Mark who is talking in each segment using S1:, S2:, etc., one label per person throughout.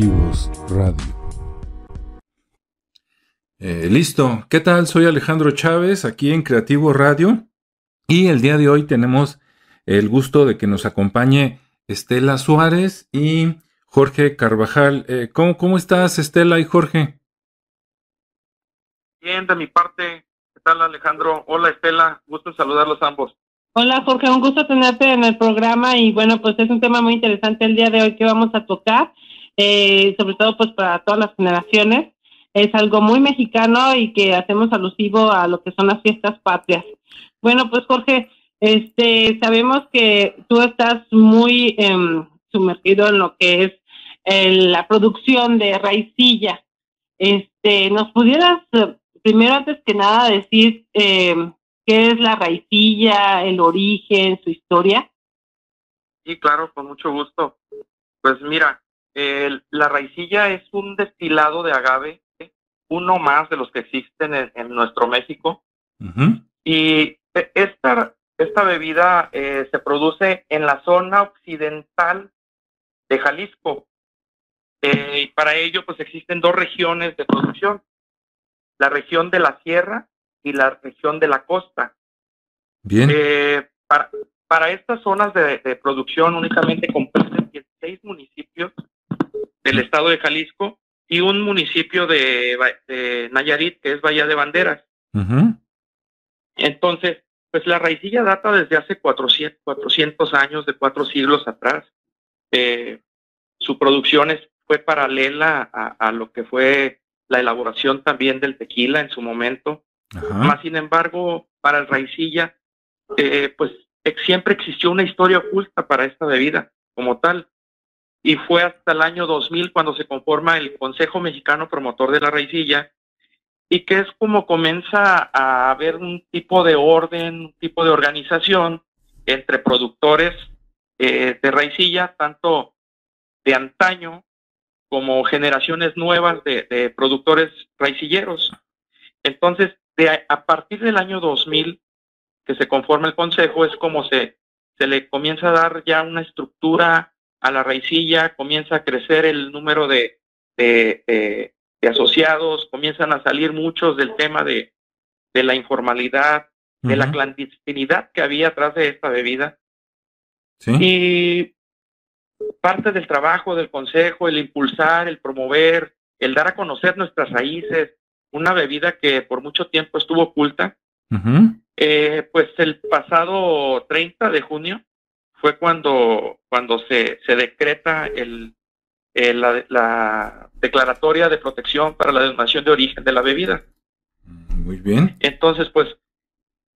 S1: Creativos Radio. Eh, listo, ¿qué tal? Soy Alejandro Chávez aquí en Creativo Radio y el día de hoy tenemos el gusto de que nos acompañe Estela Suárez y Jorge Carvajal. Eh, ¿cómo, ¿Cómo estás Estela y Jorge?
S2: Bien, de mi parte, ¿qué tal Alejandro? Hola Estela, gusto saludarlos ambos.
S3: Hola Jorge, un gusto tenerte en el programa y bueno, pues es un tema muy interesante el día de hoy que vamos a tocar, eh, sobre todo pues para todas las generaciones. Es algo muy mexicano y que hacemos alusivo a lo que son las fiestas patrias. Bueno, pues Jorge, este, sabemos que tú estás muy em, sumergido en lo que es la producción de raicilla. Este, ¿nos pudieras eh, primero antes que nada decir eh, qué es la raicilla, el origen, su historia?
S2: Sí, claro, con mucho gusto. Pues mira, la raicilla es un destilado de agave, uno más de los que existen en, nuestro México. Y e, esta, esta bebida eh, se produce en la zona occidental de Jalisco. Eh, y para ello, pues existen dos regiones de producción, la región de la sierra y la región de la costa.
S1: Bien.
S2: Eh, para, para estas zonas de, producción únicamente comprenden 16 municipios del estado de Jalisco y un municipio de, Nayarit, que es Bahía de Banderas. Entonces, pues la raicilla data desde hace 400, 400 años, de cuatro siglos atrás. Eh, su producción fue paralela a, lo que fue la elaboración también del tequila en su momento. Más sin embargo, para el raicilla, eh, pues siempre existió una historia oculta para esta bebida como tal. Y fue hasta el año 2000 cuando se conforma el Consejo Mexicano Promotor de la Raicilla y que es como comienza a haber un tipo de orden, un tipo de organización entre productores eh, de raicilla, tanto de antaño como generaciones nuevas de, productores raicilleros. Entonces, de, a partir del año 2000, que se conforma el consejo, es como se, se le comienza a dar ya una estructura a la raicilla, comienza a crecer el número de, de, asociados, comienzan a salir muchos del tema de, de la informalidad, de la clandestinidad que había atrás de esta bebida. ¿Sí? Y parte del trabajo del Consejo, el impulsar, el promover, el dar a conocer nuestras raíces, una bebida que por mucho tiempo estuvo oculta. Eh, pues el pasado 30 de junio fue cuando, cuando se, se decreta el, la, declaratoria de protección para la denominación de origen de la bebida.
S1: Muy bien.
S2: Entonces, pues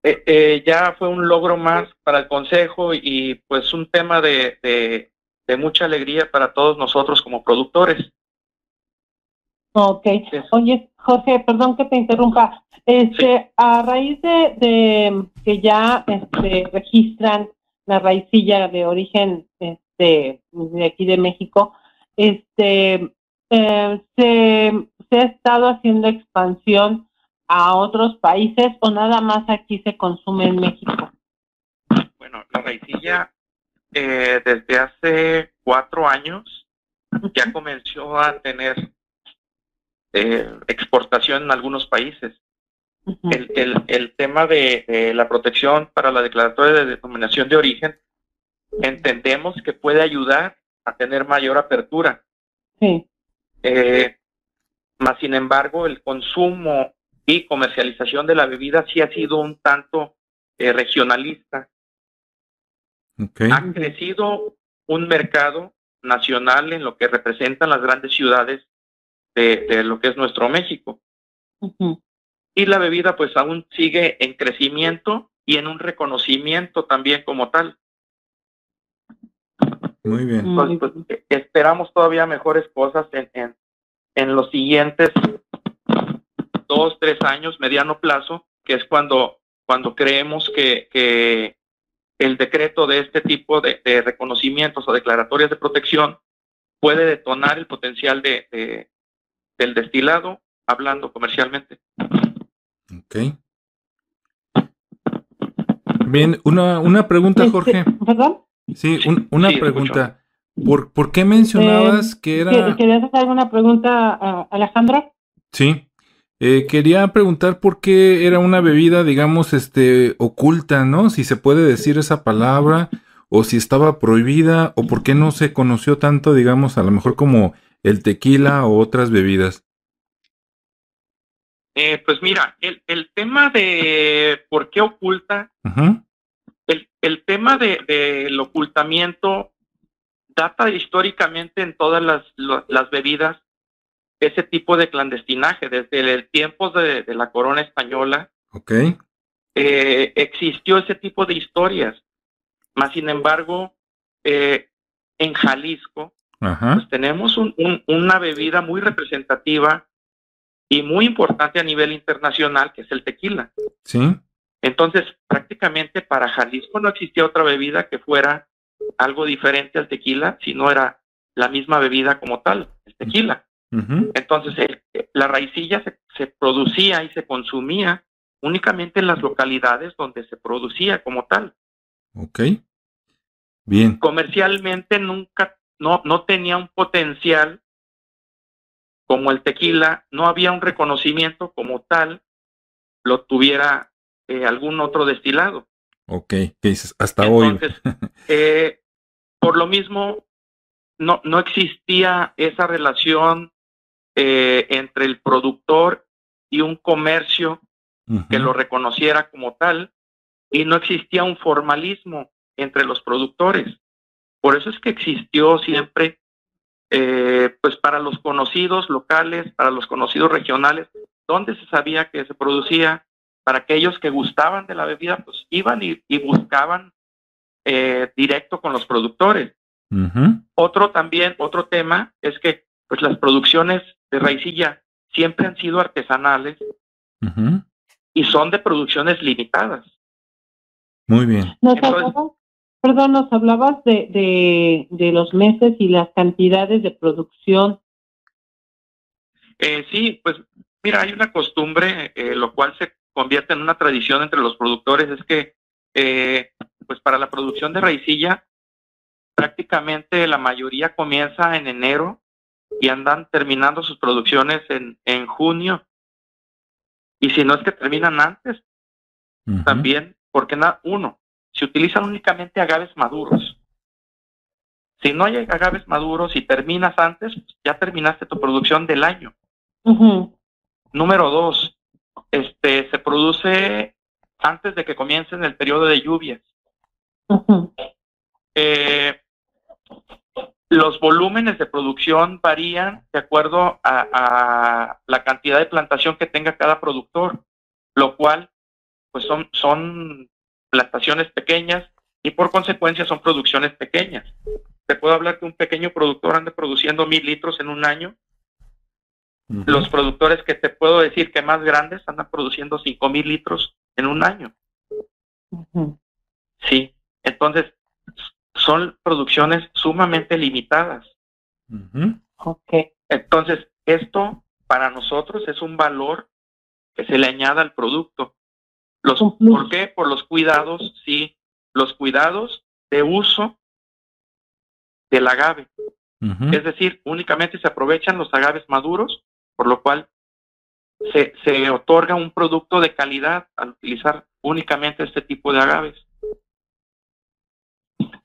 S2: eh, eh, ya fue un logro más para el Consejo y pues un tema de, de mucha alegría para todos nosotros como productores.
S3: Ok. Oye, Jorge, perdón que te interrumpa. Este, a raíz de, que ya este, registran la raicilla de origen este, de aquí de México, este, eh, se, se ha estado haciendo expansión a otros países o nada más aquí se consume en México.
S2: Bueno, la raicilla eh, desde hace cuatro años ya comenzó a tener eh, exportación en algunos países. El, el, el, tema de, la protección para la declaratoria de denominación de origen, entendemos que puede ayudar a tener mayor apertura.
S3: Sí.
S2: Eh, más sin embargo, el consumo y comercialización de la bebida sí ha sido un tanto regionalista ha crecido un mercado nacional en lo que representan las grandes ciudades de, lo que es nuestro México. Y la bebida pues aún sigue en crecimiento y en un reconocimiento también como tal.
S1: Muy bien.
S2: Pues, e, esperamos todavía mejores cosas en, en, en los siguientes dos, tres años, mediano plazo, que es cuando, cuando creemos que, que el decreto de este tipo de, reconocimientos o declaratorias de protección puede detonar el potencial de, del destilado hablando comercialmente.
S1: Ok. Bien, una, una pregunta, este, Jorge.
S3: ¿Perdón?
S1: Sí, una pregunta. ¿Por, ¿por qué mencionabas
S3: Eh,
S1: que era...
S3: ¿que- ¿Querías hacer alguna pregunta, a Alejandro?
S1: Sí. Eh, quería preguntar por qué era una bebida, digamos, este, oculta, ¿no? Si se puede decir esa palabra, o si estaba prohibida, o por qué no se conoció tanto, digamos, a lo mejor como el tequila o otras bebidas.
S2: Eh, pues mira, el, el tema de por qué oculta, el, el tema de, del ocultamiento data históricamente en todas las, lo- las bebidas ese tipo de clandestinaje. Desde el tiempo de, de la corona española
S1: Ok.
S2: eh, existió ese tipo de historias. Más sin embargo, eh, en Jalisco, pues tenemos un- un- una bebida muy representativa y muy importante a nivel internacional, que es el tequila.
S1: Sí.
S2: Entonces, prácticamente para Jalisco no existía otra bebida que fuera algo diferente al tequila, sino era la misma bebida como tal, el tequila. Entonces, el- la raicilla se, se producía y se consumía únicamente en las localidades donde se producía como tal.
S1: Ok. Bien.
S2: Comercialmente nunca, no, no tenía un potencial como el tequila, no había un reconocimiento como tal, lo tuviera eh, algún otro destilado.
S1: Ok. ¿Qué dices? Hasta hoy.
S2: Entonces, eh, por lo mismo, no, no existía esa relación eh, entre el productor y un comercio que lo reconociera como tal, y no existía un formalismo entre los productores. Por eso es que existió siempre, eh, pues para los conocidos locales, para los conocidos regionales, donde se sabía que se producía, para aquellos que gustaban de la bebida, pues iban y, y buscaban eh, directo con los productores. Otro también, otro tema es que pues las producciones de raicilla siempre han sido artesanales y son de producciones limitadas.
S1: Muy bien.
S2: Entonces-
S3: perdón, nos hablabas de, de, de los meses y las cantidades de producción.
S2: Eh, sí, pues mira, hay una costumbre, eh, lo cual se convierte en una tradición entre los productores, es que eh, pues para la producción de raicilla prácticamente la mayoría comienza en enero y andan terminando sus producciones en, en junio. Y si no es que terminan antes, también, porque na- uno, se utilizan únicamente agaves maduros. Si no hay agaves maduros y terminas antes, ya terminaste tu producción del año. Número dos, este, se produce antes de que comience el periodo de lluvias. Eh, los volúmenes de producción varían de acuerdo a, a la cantidad de plantación que tenga cada productor, lo cual pues son, son plantaciones pequeñas y por consecuencia son producciones pequeñas. Te puedo hablar que un pequeño productor ande produciendo mil litros en un año. Los productores que te puedo decir que más grandes andan produciendo cinco mil litros en un año. Sí, entonces son producciones sumamente limitadas.
S1: Ujú,
S3: Ok.
S2: Entonces, esto para nosotros es un valor que se le añada al producto. Los. ¿Por qué? Por los cuidados, sí, los cuidados de uso del agave. Es decir, únicamente se aprovechan los agaves maduros, por lo cual se, se otorga un producto de calidad al utilizar únicamente este tipo de agaves.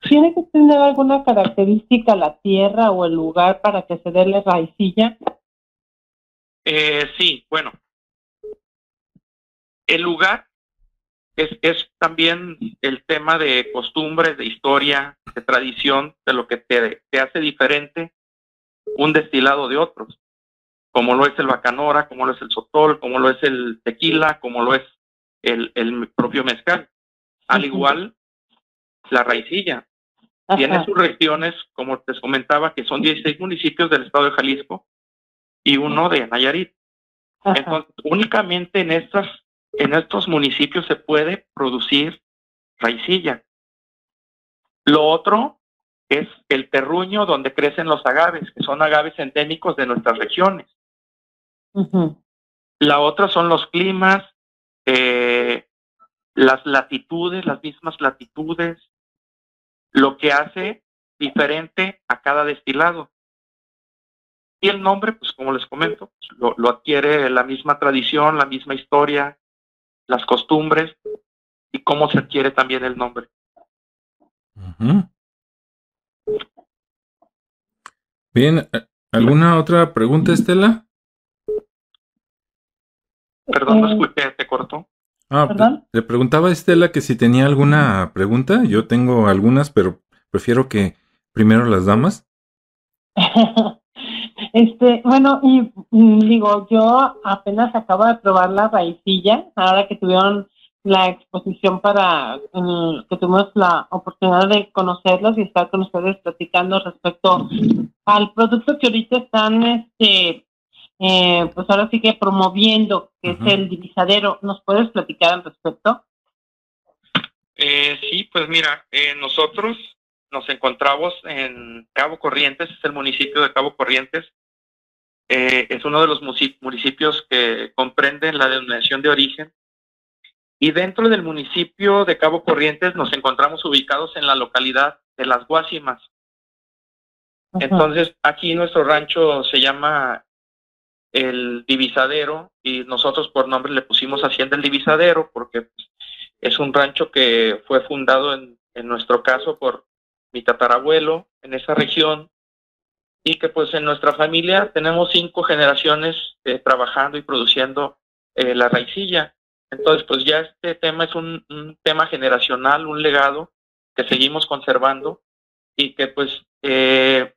S3: ¿Tiene que tener alguna característica la tierra o el lugar para que se dé la raicilla?
S2: Eh, sí, bueno. El lugar es, es también el tema de costumbres, de historia, de tradición, de lo que te, te hace diferente un destilado de otros, como lo es el bacanora, como lo es el sotol, como lo es el tequila, como lo es el, el propio mezcal. Al igual, la raicilla. Tiene sus regiones, como te comentaba, que son 16 municipios del estado de Jalisco y uno de Nayarit.
S3: Ajá.
S2: Entonces, únicamente en estas, en estos municipios se puede producir raicilla. Lo otro es el terruño donde crecen los agaves, que son agaves endémicos de nuestras regiones. La otra son los climas, eh, las latitudes, las mismas latitudes, lo que hace diferente a cada destilado. Y el nombre, pues como les comento, lo, lo adquiere la misma tradición, la misma historia, las costumbres y cómo se adquiere también el nombre.
S1: Bien, eh, ¿alguna otra pregunta, Estela?
S2: Perdón, no escuché, te cortó.
S1: Ah,
S3: ¿Perdón?
S1: le preguntaba a Estela que si tenía alguna pregunta. Yo tengo algunas, pero prefiero que primero las damas.
S3: Este, bueno, y mm, digo, yo apenas acabo de probar la raicilla, ahora que tuvieron la exposición para mm, que tuvimos la oportunidad de conocerlos y estar con ustedes platicando respecto al producto que ahorita están, este, eh, pues ahora sí que promoviendo, que es el divisadero. ¿Nos puedes platicar al respecto?
S2: Eh, sí, pues mira, eh, nosotros nos encontramos en Cabo Corrientes, es el municipio de Cabo Corrientes. Eh, es uno de los municipios que comprenden la denominación de origen. Y dentro del municipio de Cabo Corrientes nos encontramos ubicados en la localidad de Las Guásimas.
S3: Ajá.
S2: Entonces, aquí nuestro rancho se llama el Divisadero y nosotros por nombre le pusimos Hacienda el Divisadero porque pues, es un rancho que fue fundado en, en nuestro caso por mi tatarabuelo en esa región y que pues en nuestra familia tenemos cinco generaciones eh, trabajando y produciendo eh, la raicilla. Entonces, pues ya este tema es un, tema generacional, un legado que seguimos conservando y que pues eh,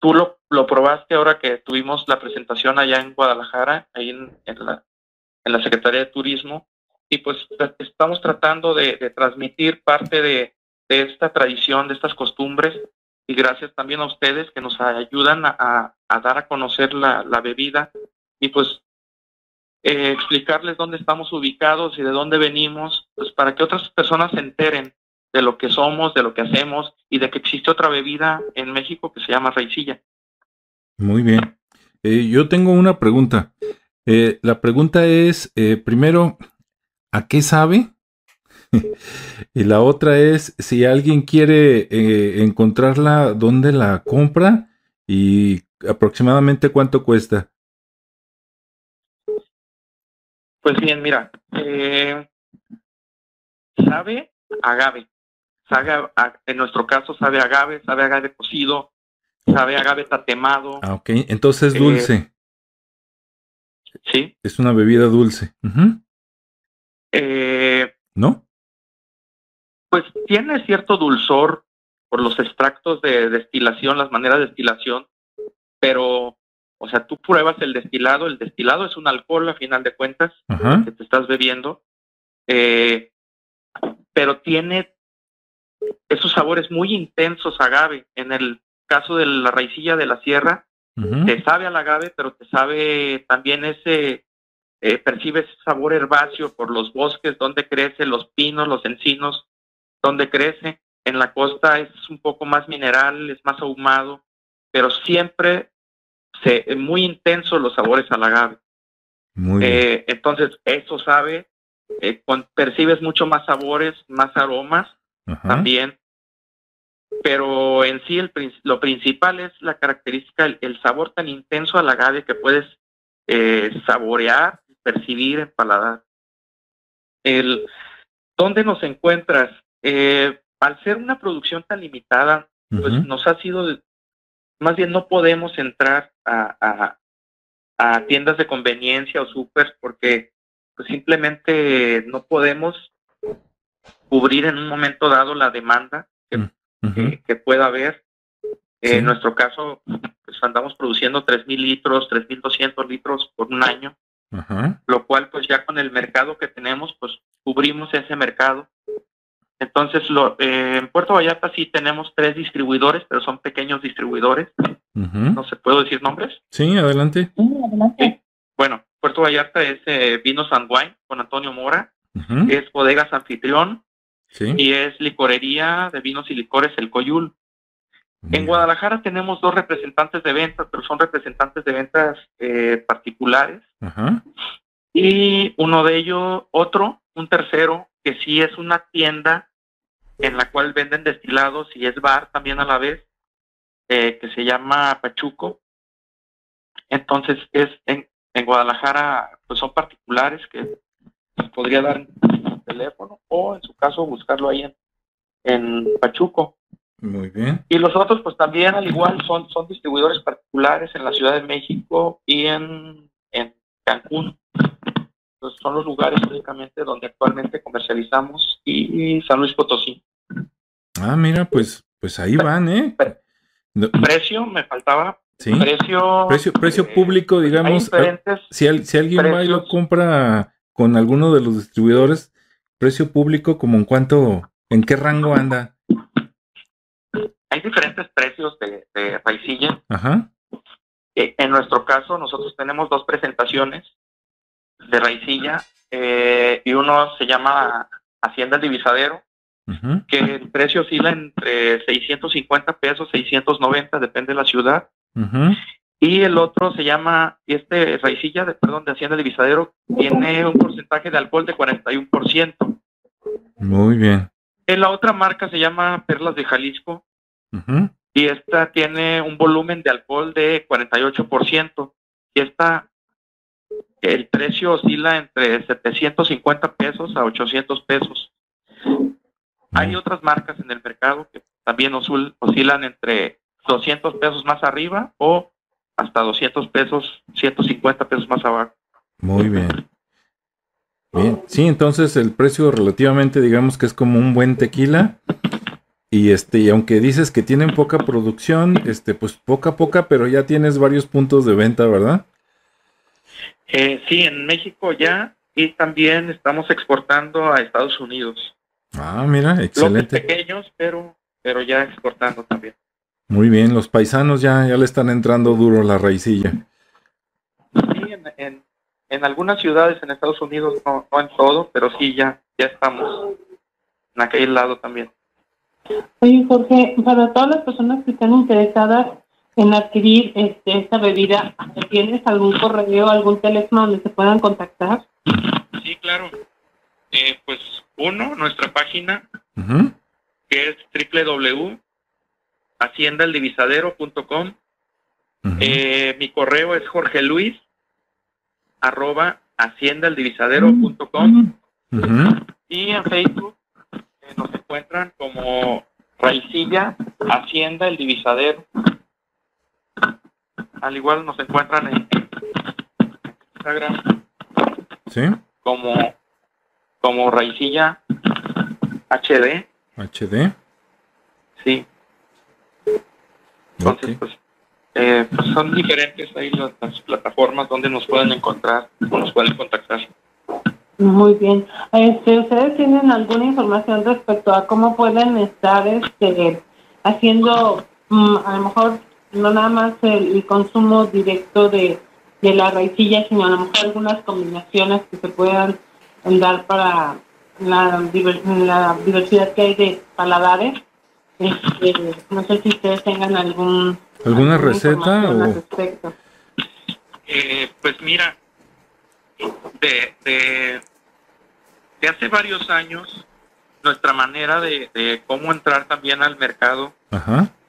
S2: tú lo, lo probaste ahora que tuvimos la presentación allá en Guadalajara, ahí en, en la, en la Secretaría de Turismo, y pues estamos tratando de transmitir parte de, de esta tradición, de estas costumbres, y gracias también a ustedes que nos ayudan a, dar a conocer la, la bebida y pues eh, explicarles dónde estamos ubicados y de dónde venimos, pues para que otras personas se enteren de lo que somos, de lo que hacemos y de que existe otra bebida en México que se llama raicilla.
S1: Muy bien. Eh, yo tengo una pregunta. Eh, la pregunta es, eh, primero, ¿a qué sabe? y la otra es, si alguien quiere eh, encontrarla, ¿dónde la compra? Y aproximadamente cuánto cuesta.
S2: Pues bien, mira, eh, sabe agave, sabe a- en nuestro caso sabe agave, sabe agave cocido, sabe agave tatemado,
S1: Ah, ok. Entonces
S2: Eh,
S1: dulce.
S2: ¿sí?
S1: Es una bebida dulce.
S2: Eh. Pues tiene cierto dulzor por los extractos de destilación, las maneras de destilación, pero, o sea, tú pruebas el destilado, el destilado es un alcohol a final de cuentas
S1: Ajá.
S2: que te estás bebiendo, eh, pero tiene esos sabores muy intensos agave. En el caso de la raicilla de la sierra, te sabe al agave, pero te sabe también ese, eh, percibes ese sabor herbáceo por los bosques donde crece, los pinos, los encinos, donde crece. En la costa es un poco más mineral, es más ahumado, pero siempre se, muy intenso los sabores al agave.
S1: Muy.
S2: Eh, entonces, eso sabe, eh, con- percibes mucho más sabores, más aromas
S1: Ajá.
S2: también. Pero en sí el, lo principal es la característica, el, el sabor tan intenso al agave que puedes eh, saborear, percibir en paladar. El, ¿Dónde nos encuentras? Eh, al ser una producción tan limitada, pues nos ha sido, de- más bien no podemos entrar a, a- a tiendas de conveniencia o súper porque pues simplemente no podemos cubrir en un momento dado la demanda que, que pueda haber. Eh,
S1: Sí.
S2: En nuestro caso, pues andamos produciendo 3.000 litros, 3.200 litros por un año, lo cual pues ya con el mercado que tenemos, pues cubrimos ese mercado. Entonces, lo, eh, en Puerto Vallarta sí tenemos tres distribuidores, pero son pequeños distribuidores, no se puedo decir nombres.
S1: Sí, adelante.
S3: Sí, adelante.
S2: Bueno, Puerto Vallarta es eh, Vinos and Wine con Antonio Mora, es Bodegas Anfitrión
S1: Sí.
S2: y es Licorería de Vinos y Licores El Coyul. En. Guadalajara tenemos dos representantes de ventas, pero son representantes de ventas eh, particulares. Y uno de ellos, otro, un tercero, que sí es una tienda en la cual venden destilados y es bar también a la vez, eh, que se llama Pachuco. Entonces, es en, en Guadalajara, pues son particulares que podría dar un teléfono o en su caso buscarlo ahí en, en Pachuco.
S1: Muy bien.
S2: Y los otros, pues también al igual son, son distribuidores particulares en la Ciudad de México y en, en Cancún. Entonces son los lugares únicamente donde actualmente comercializamos y, San Luis Potosí.
S1: Ah, mira, pues, pues ahí van, ¿eh?
S2: Precio, me faltaba.
S1: Sí. Precio, precio, precio eh, público, digamos. Si, si alguien va y lo compra con alguno de los distribuidores, precio público, como en cuánto, en qué rango anda
S2: hay diferentes precios de, de raicilla. Ajá. Eh, en nuestro caso, nosotros tenemos dos presentaciones de raicilla eh, y uno se llama Hacienda Divisadero, que el precio oscila entre 650 pesos, 690, depende de la ciudad. Y el otro se llama, este raicilla, de, perdón, de Hacienda Divisadero, tiene un porcentaje de alcohol de 41%.
S1: Muy bien.
S2: En la otra marca se llama Perlas de Jalisco, y esta tiene un volumen de alcohol de 48%. Y esta, el precio oscila entre 750 pesos a 800 pesos. Hay otras marcas en el mercado que también oscilan entre 200 pesos más arriba o hasta 200 pesos, 150 pesos más abajo.
S1: Muy bien. Bien, sí, entonces el precio relativamente digamos que es como un buen tequila y este, y aunque dices que tienen poca producción, este, pues poca poca, pero ya tienes varios puntos de venta, ¿verdad?
S2: Eh, sí, en México ya, y también estamos exportando a Estados Unidos.
S1: Ah, mira, excelente.
S2: pequeños, pero, pero ya exportando también.
S1: Muy bien, los paisanos ya, ya le están entrando duro la raicilla.
S2: Sí, en, en, algunas ciudades en Estados Unidos, no, no en todo, pero sí ya, ya estamos en aquel lado también.
S3: Oye, Jorge, para todas las personas que están interesadas en adquirir este, esta bebida, ¿tienes algún correo, algún teléfono donde se puedan contactar?
S2: Sí, claro. Eh, pues uno, nuestra página, que es www.haciendaldivisadero.com. eh, mi correo es jorge luis arroba haciendaldivisadero.com y en Facebook nos encuentran como Raicilla, Hacienda, El Divisadero. Al igual nos encuentran en Instagram.
S1: ¿Sí?
S2: Como, como Raicilla HD.
S1: HD.
S2: Sí. Entonces, pues, eh, pues, son diferentes ahí las, las, plataformas donde nos pueden encontrar o nos pueden contactar.
S3: Muy bien. Este, ¿Ustedes tienen alguna información respecto a cómo pueden estar este, haciendo, mm, a lo mejor, no nada más el, consumo directo de, la raicilla, sino a lo mejor algunas combinaciones que se puedan dar para la, la diversidad que hay de paladares? Este, no sé si ustedes tengan algún
S1: alguna receta o...
S2: Eh, pues mira, de, de, hace varios años, nuestra manera de, cómo entrar también al mercado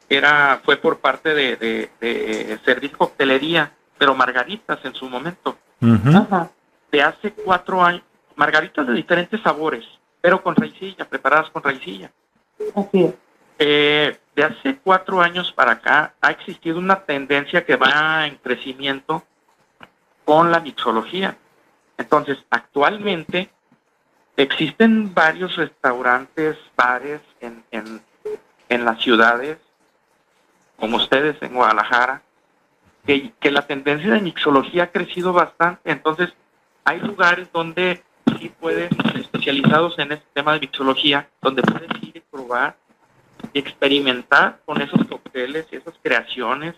S2: era fue por parte de, de, servir coctelería, pero margaritas en su momento. De hace cuatro años, margaritas de diferentes sabores, pero con raicilla, preparadas con raicilla. Eh, de hace cuatro años para acá ha existido una tendencia que va en crecimiento con la mixología. Entonces, actualmente existen varios restaurantes, bares en, en, en las ciudades, como ustedes en Guadalajara, que, la tendencia de mixología ha crecido bastante. Entonces, hay lugares donde sí pueden, especializados en este tema de mixología, donde puedes ir y probar y experimentar con esos cócteles y esas creaciones.